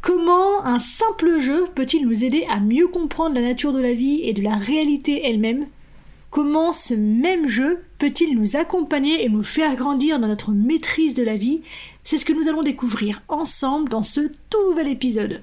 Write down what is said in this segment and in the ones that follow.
Comment un simple jeu peut-il nous aider à mieux comprendre la nature de la vie et de la réalité elle-même? Comment ce même jeu peut-il nous accompagner et nous faire grandir dans notre maîtrise de la vie? C'est ce que nous allons découvrir ensemble dans ce tout nouvel épisode.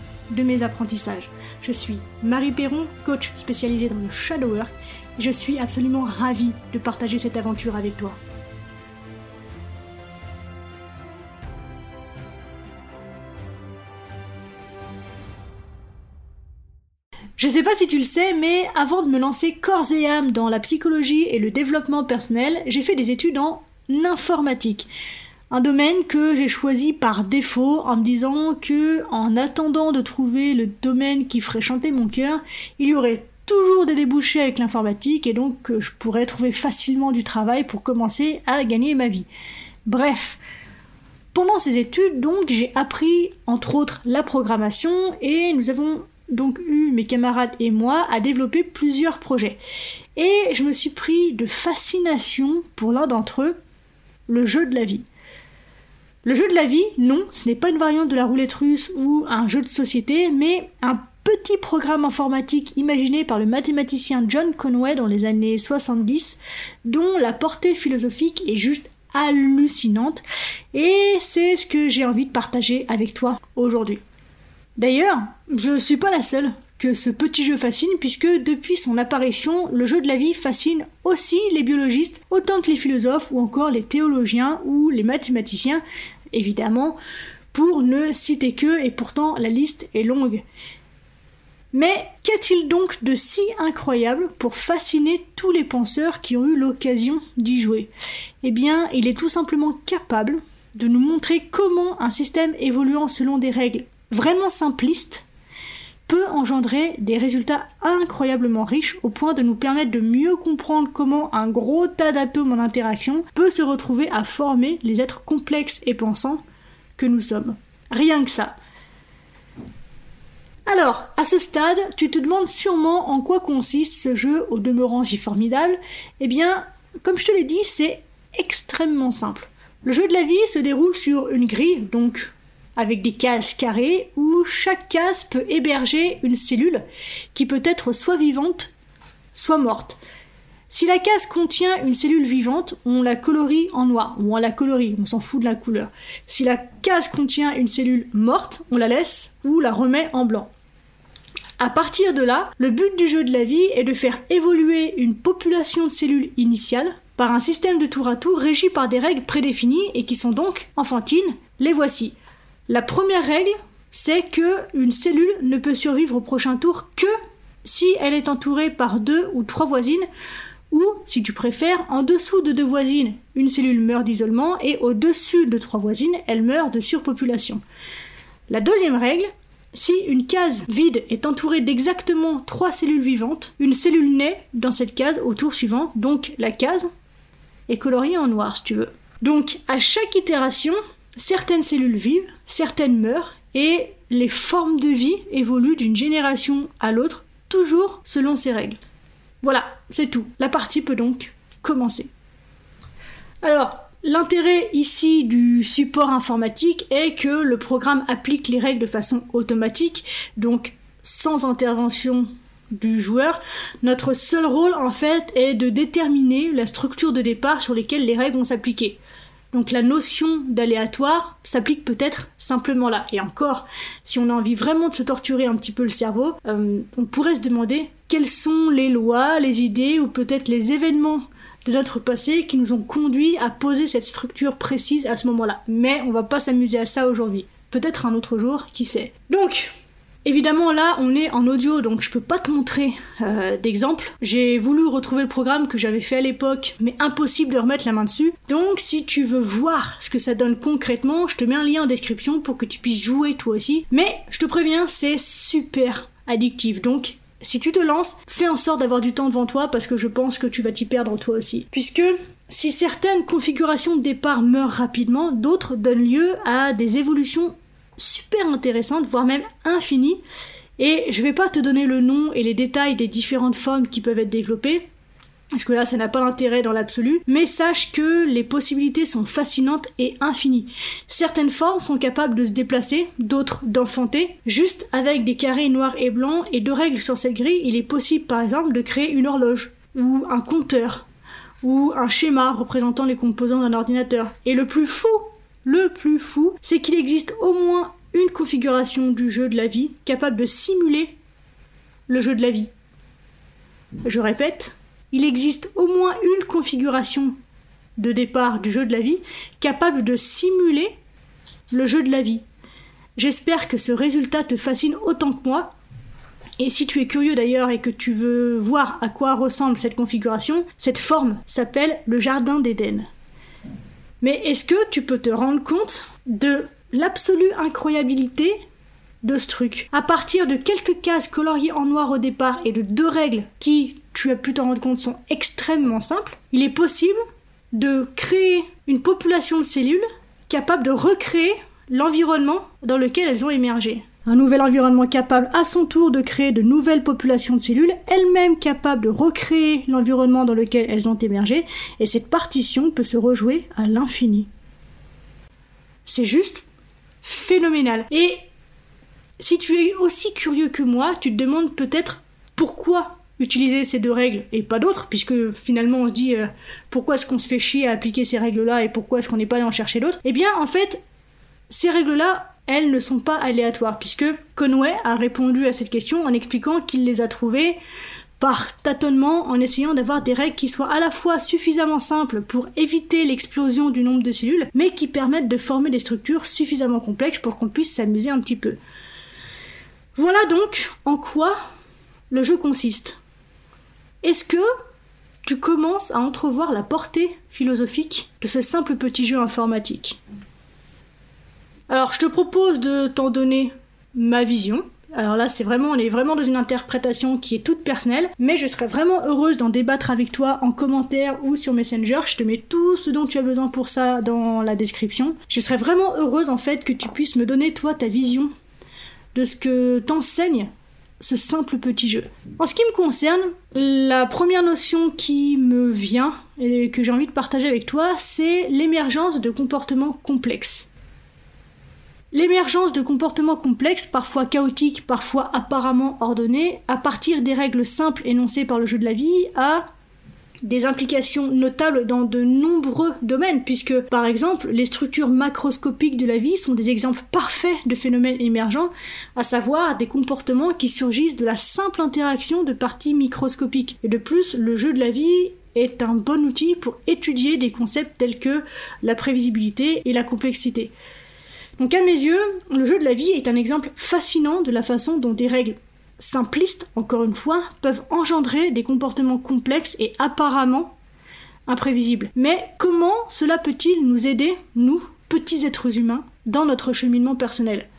de mes apprentissages. Je suis Marie Perron, coach spécialisée dans le shadow work je suis absolument ravie de partager cette aventure avec toi. Je sais pas si tu le sais, mais avant de me lancer corps et âme dans la psychologie et le développement personnel, j'ai fait des études en informatique. Un domaine que j'ai choisi par défaut en me disant que, en attendant de trouver le domaine qui ferait chanter mon cœur, il y aurait toujours des débouchés avec l'informatique et donc euh, je pourrais trouver facilement du travail pour commencer à gagner ma vie. Bref, pendant ces études, donc, j'ai appris entre autres la programmation et nous avons donc eu, mes camarades et moi, à développer plusieurs projets. Et je me suis pris de fascination pour l'un d'entre eux, le jeu de la vie. Le jeu de la vie, non, ce n'est pas une variante de la roulette russe ou un jeu de société, mais un petit programme informatique imaginé par le mathématicien John Conway dans les années 70, dont la portée philosophique est juste hallucinante, et c'est ce que j'ai envie de partager avec toi aujourd'hui. D'ailleurs, je suis pas la seule que ce petit jeu fascine, puisque depuis son apparition, le jeu de la vie fascine aussi les biologistes, autant que les philosophes, ou encore les théologiens ou les mathématiciens, évidemment, pour ne citer que, et pourtant la liste est longue. Mais qu'a-t-il donc de si incroyable pour fasciner tous les penseurs qui ont eu l'occasion d'y jouer? Eh bien, il est tout simplement capable de nous montrer comment un système évoluant selon des règles vraiment simplistes peut engendrer des résultats incroyablement riches au point de nous permettre de mieux comprendre comment un gros tas d'atomes en interaction peut se retrouver à former les êtres complexes et pensants que nous sommes. Rien que ça. Alors, à ce stade, tu te demandes sûrement en quoi consiste ce jeu au demeurant si formidable. Eh bien, comme je te l'ai dit, c'est extrêmement simple. Le jeu de la vie se déroule sur une grille, donc avec des cases carrées, où chaque case peut héberger une cellule qui peut être soit vivante, soit morte. Si la case contient une cellule vivante, on la colorie en noir, ou on la colorie, on s'en fout de la couleur. Si la case contient une cellule morte, on la laisse ou la remet en blanc. À partir de là, le but du jeu de la vie est de faire évoluer une population de cellules initiales par un système de tour à tour régi par des règles prédéfinies et qui sont donc enfantines. Les voici. La première règle, c'est que une cellule ne peut survivre au prochain tour que si elle est entourée par deux ou trois voisines ou, si tu préfères, en dessous de deux voisines, une cellule meurt d'isolement et au-dessus de trois voisines, elle meurt de surpopulation. La deuxième règle, si une case vide est entourée d'exactement trois cellules vivantes, une cellule naît dans cette case au tour suivant, donc la case est coloriée en noir si tu veux. Donc à chaque itération, certaines cellules vivent, certaines meurent, et les formes de vie évoluent d'une génération à l'autre, toujours selon ces règles. Voilà, c'est tout. La partie peut donc commencer. Alors, L'intérêt ici du support informatique est que le programme applique les règles de façon automatique, donc sans intervention du joueur. Notre seul rôle en fait est de déterminer la structure de départ sur lesquelles les règles vont s'appliquer. Donc la notion d'aléatoire s'applique peut-être simplement là. Et encore, si on a envie vraiment de se torturer un petit peu le cerveau, euh, on pourrait se demander quelles sont les lois, les idées ou peut-être les événements de notre passé qui nous ont conduit à poser cette structure précise à ce moment-là. Mais on va pas s'amuser à ça aujourd'hui. Peut-être un autre jour, qui sait. Donc, Évidemment là on est en audio donc je peux pas te montrer euh, d'exemple. J'ai voulu retrouver le programme que j'avais fait à l'époque mais impossible de remettre la main dessus. Donc si tu veux voir ce que ça donne concrètement, je te mets un lien en description pour que tu puisses jouer toi aussi. Mais je te préviens c'est super addictif donc si tu te lances, fais en sorte d'avoir du temps devant toi parce que je pense que tu vas t'y perdre toi aussi. Puisque si certaines configurations de départ meurent rapidement, d'autres donnent lieu à des évolutions super intéressantes, voire même infinies. Et je vais pas te donner le nom et les détails des différentes formes qui peuvent être développées, parce que là ça n'a pas d'intérêt dans l'absolu, mais sache que les possibilités sont fascinantes et infinies. Certaines formes sont capables de se déplacer, d'autres d'enfanter. Juste avec des carrés noirs et blancs et deux règles sur cette grille, il est possible par exemple de créer une horloge, ou un compteur, ou un schéma représentant les composants d'un ordinateur. Et le plus fou, le plus fou, c'est qu'il existe au moins une configuration du jeu de la vie capable de simuler le jeu de la vie. Je répète, il existe au moins une configuration de départ du jeu de la vie capable de simuler le jeu de la vie. J'espère que ce résultat te fascine autant que moi. Et si tu es curieux d'ailleurs et que tu veux voir à quoi ressemble cette configuration, cette forme s'appelle le Jardin d'Éden. Mais est-ce que tu peux te rendre compte de l'absolue incroyabilité de ce truc? À partir de quelques cases coloriées en noir au départ et de deux règles qui, tu as pu t'en rendre compte, sont extrêmement simples, il est possible de créer une population de cellules capable de recréer l'environnement dans lequel elles ont émergé. Un nouvel environnement capable à son tour de créer de nouvelles populations de cellules, elles-mêmes capables de recréer l'environnement dans lequel elles ont émergé, et cette partition peut se rejouer à l'infini. C'est juste phénoménal. Et si tu es aussi curieux que moi, tu te demandes peut-être pourquoi utiliser ces deux règles et pas d'autres, puisque finalement on se dit euh, pourquoi est-ce qu'on se fait chier à appliquer ces règles-là et pourquoi est-ce qu'on n'est pas allé en chercher d'autres? Eh bien, en fait, ces règles-là, elles ne sont pas aléatoires, puisque Conway a répondu à cette question en expliquant qu'il les a trouvées par tâtonnement en essayant d'avoir des règles qui soient à la fois suffisamment simples pour éviter l'explosion du nombre de cellules, mais qui permettent de former des structures suffisamment complexes pour qu'on puisse s'amuser un petit peu. Voilà donc en quoi le jeu consiste. Est-ce que tu commences à entrevoir la portée philosophique de ce simple petit jeu informatique? Alors je te propose de t'en donner ma vision. Alors là, c'est vraiment, on est vraiment dans une interprétation qui est toute personnelle, mais je serais vraiment heureuse d'en débattre avec toi en commentaire ou sur Messenger. Je te mets tout ce dont tu as besoin pour ça dans la description. Je serais vraiment heureuse en fait que tu puisses me donner toi ta vision de ce que t'enseigne ce simple petit jeu. En ce qui me concerne, la première notion qui me vient et que j'ai envie de partager avec toi, c'est l'émergence de comportements complexes. L'émergence de comportements complexes, parfois chaotiques, parfois apparemment ordonnés, à partir des règles simples énoncées par le jeu de la vie, a des implications notables dans de nombreux domaines, puisque par exemple les structures macroscopiques de la vie sont des exemples parfaits de phénomènes émergents, à savoir des comportements qui surgissent de la simple interaction de parties microscopiques. Et de plus, le jeu de la vie est un bon outil pour étudier des concepts tels que la prévisibilité et la complexité. Donc à mes yeux, le jeu de la vie est un exemple fascinant de la façon dont des règles simplistes, encore une fois, peuvent engendrer des comportements complexes et apparemment imprévisibles. Mais comment cela peut-il nous aider, nous, petits êtres humains, dans notre cheminement personnel?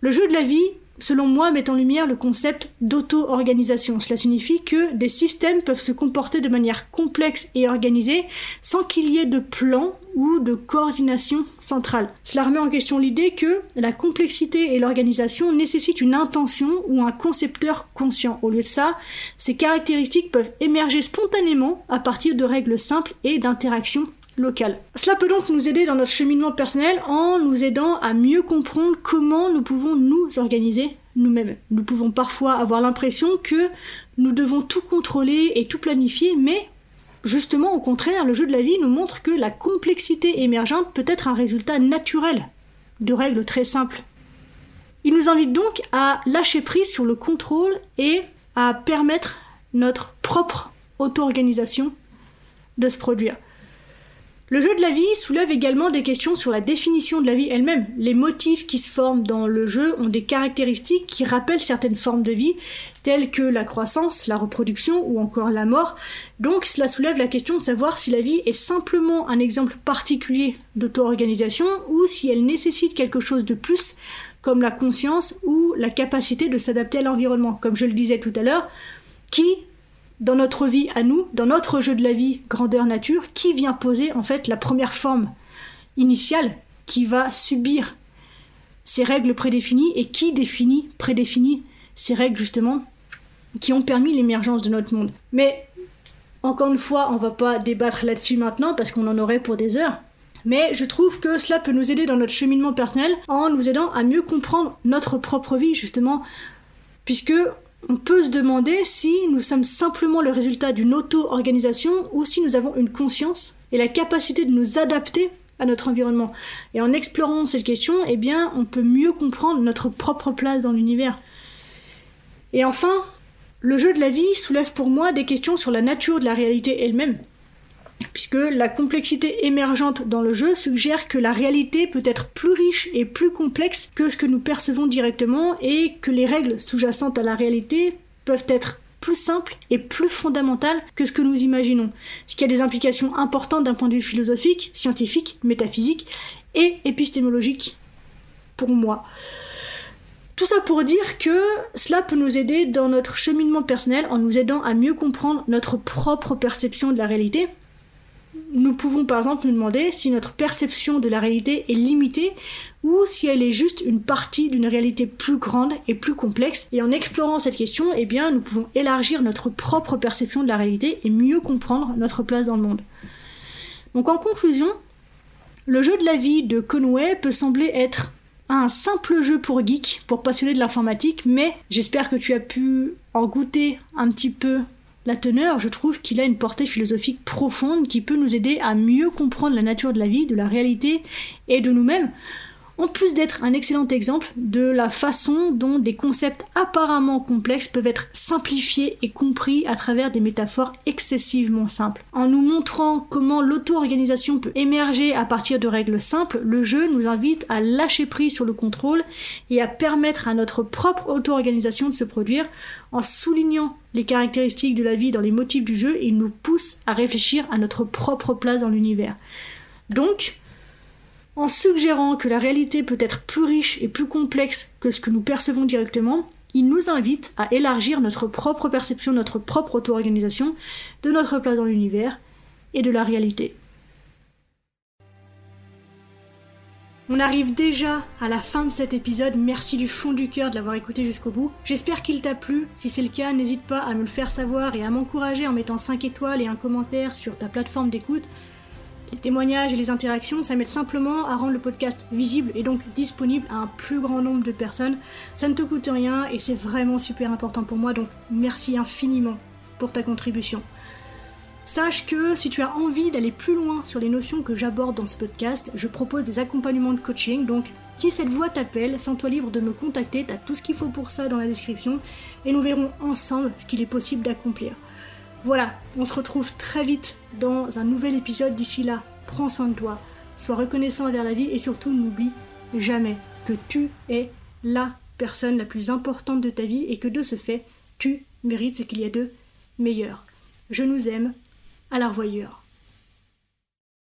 Le jeu de la vie selon moi, met en lumière le concept d'auto-organisation. Cela signifie que des systèmes peuvent se comporter de manière complexe et organisée sans qu'il y ait de plan ou de coordination centrale. Cela remet en question l'idée que la complexité et l'organisation nécessitent une intention ou un concepteur conscient. Au lieu de ça, ces caractéristiques peuvent émerger spontanément à partir de règles simples et d'interactions cela peut donc nous aider dans notre cheminement personnel en nous aidant à mieux comprendre comment nous pouvons nous organiser nous-mêmes. Nous pouvons parfois avoir l'impression que nous devons tout contrôler et tout planifier, mais justement au contraire, le jeu de la vie nous montre que la complexité émergente peut être un résultat naturel de règles très simples. Il nous invite donc à lâcher prise sur le contrôle et à permettre notre propre auto-organisation de se produire. Le jeu de la vie soulève également des questions sur la définition de la vie elle-même. Les motifs qui se forment dans le jeu ont des caractéristiques qui rappellent certaines formes de vie, telles que la croissance, la reproduction ou encore la mort. Donc cela soulève la question de savoir si la vie est simplement un exemple particulier d'auto-organisation ou si elle nécessite quelque chose de plus, comme la conscience ou la capacité de s'adapter à l'environnement. Comme je le disais tout à l'heure, qui dans notre vie à nous, dans notre jeu de la vie grandeur nature, qui vient poser en fait la première forme initiale qui va subir ces règles prédéfinies et qui définit, prédéfinit ces règles justement qui ont permis l'émergence de notre monde. Mais encore une fois, on va pas débattre là-dessus maintenant parce qu'on en aurait pour des heures. Mais je trouve que cela peut nous aider dans notre cheminement personnel en nous aidant à mieux comprendre notre propre vie justement puisque on peut se demander si nous sommes simplement le résultat d'une auto-organisation ou si nous avons une conscience et la capacité de nous adapter à notre environnement. Et en explorant cette question, eh on peut mieux comprendre notre propre place dans l'univers. Et enfin, le jeu de la vie soulève pour moi des questions sur la nature de la réalité elle-même puisque la complexité émergente dans le jeu suggère que la réalité peut être plus riche et plus complexe que ce que nous percevons directement et que les règles sous-jacentes à la réalité peuvent être plus simples et plus fondamentales que ce que nous imaginons, ce qui a des implications importantes d'un point de vue philosophique, scientifique, métaphysique et épistémologique pour moi. Tout ça pour dire que cela peut nous aider dans notre cheminement personnel en nous aidant à mieux comprendre notre propre perception de la réalité, nous pouvons par exemple nous demander si notre perception de la réalité est limitée ou si elle est juste une partie d'une réalité plus grande et plus complexe. Et en explorant cette question, eh bien, nous pouvons élargir notre propre perception de la réalité et mieux comprendre notre place dans le monde. Donc en conclusion, le jeu de la vie de Conway peut sembler être un simple jeu pour geeks, pour passionnés de l'informatique, mais j'espère que tu as pu en goûter un petit peu la teneur, je trouve qu'il a une portée philosophique profonde qui peut nous aider à mieux comprendre la nature de la vie, de la réalité et de nous-mêmes en plus d'être un excellent exemple de la façon dont des concepts apparemment complexes peuvent être simplifiés et compris à travers des métaphores excessivement simples. En nous montrant comment l'auto-organisation peut émerger à partir de règles simples, le jeu nous invite à lâcher prise sur le contrôle et à permettre à notre propre auto-organisation de se produire en soulignant les caractéristiques de la vie dans les motifs du jeu, il nous pousse à réfléchir à notre propre place dans l'univers. Donc, en suggérant que la réalité peut être plus riche et plus complexe que ce que nous percevons directement, il nous invite à élargir notre propre perception, notre propre auto-organisation de notre place dans l'univers et de la réalité. On arrive déjà à la fin de cet épisode, merci du fond du cœur de l'avoir écouté jusqu'au bout. J'espère qu'il t'a plu, si c'est le cas n'hésite pas à me le faire savoir et à m'encourager en mettant 5 étoiles et un commentaire sur ta plateforme d'écoute. Les témoignages et les interactions, ça m'aide simplement à rendre le podcast visible et donc disponible à un plus grand nombre de personnes. Ça ne te coûte rien et c'est vraiment super important pour moi, donc merci infiniment pour ta contribution. Sache que si tu as envie d'aller plus loin sur les notions que j'aborde dans ce podcast, je propose des accompagnements de coaching, donc si cette voix t'appelle, sens-toi libre de me contacter, t'as tout ce qu'il faut pour ça dans la description, et nous verrons ensemble ce qu'il est possible d'accomplir. Voilà, on se retrouve très vite dans un nouvel épisode. D'ici là, prends soin de toi, sois reconnaissant envers la vie et surtout n'oublie jamais que tu es la personne la plus importante de ta vie et que de ce fait, tu mérites ce qu'il y a de meilleur. Je nous aime, à la revoyure.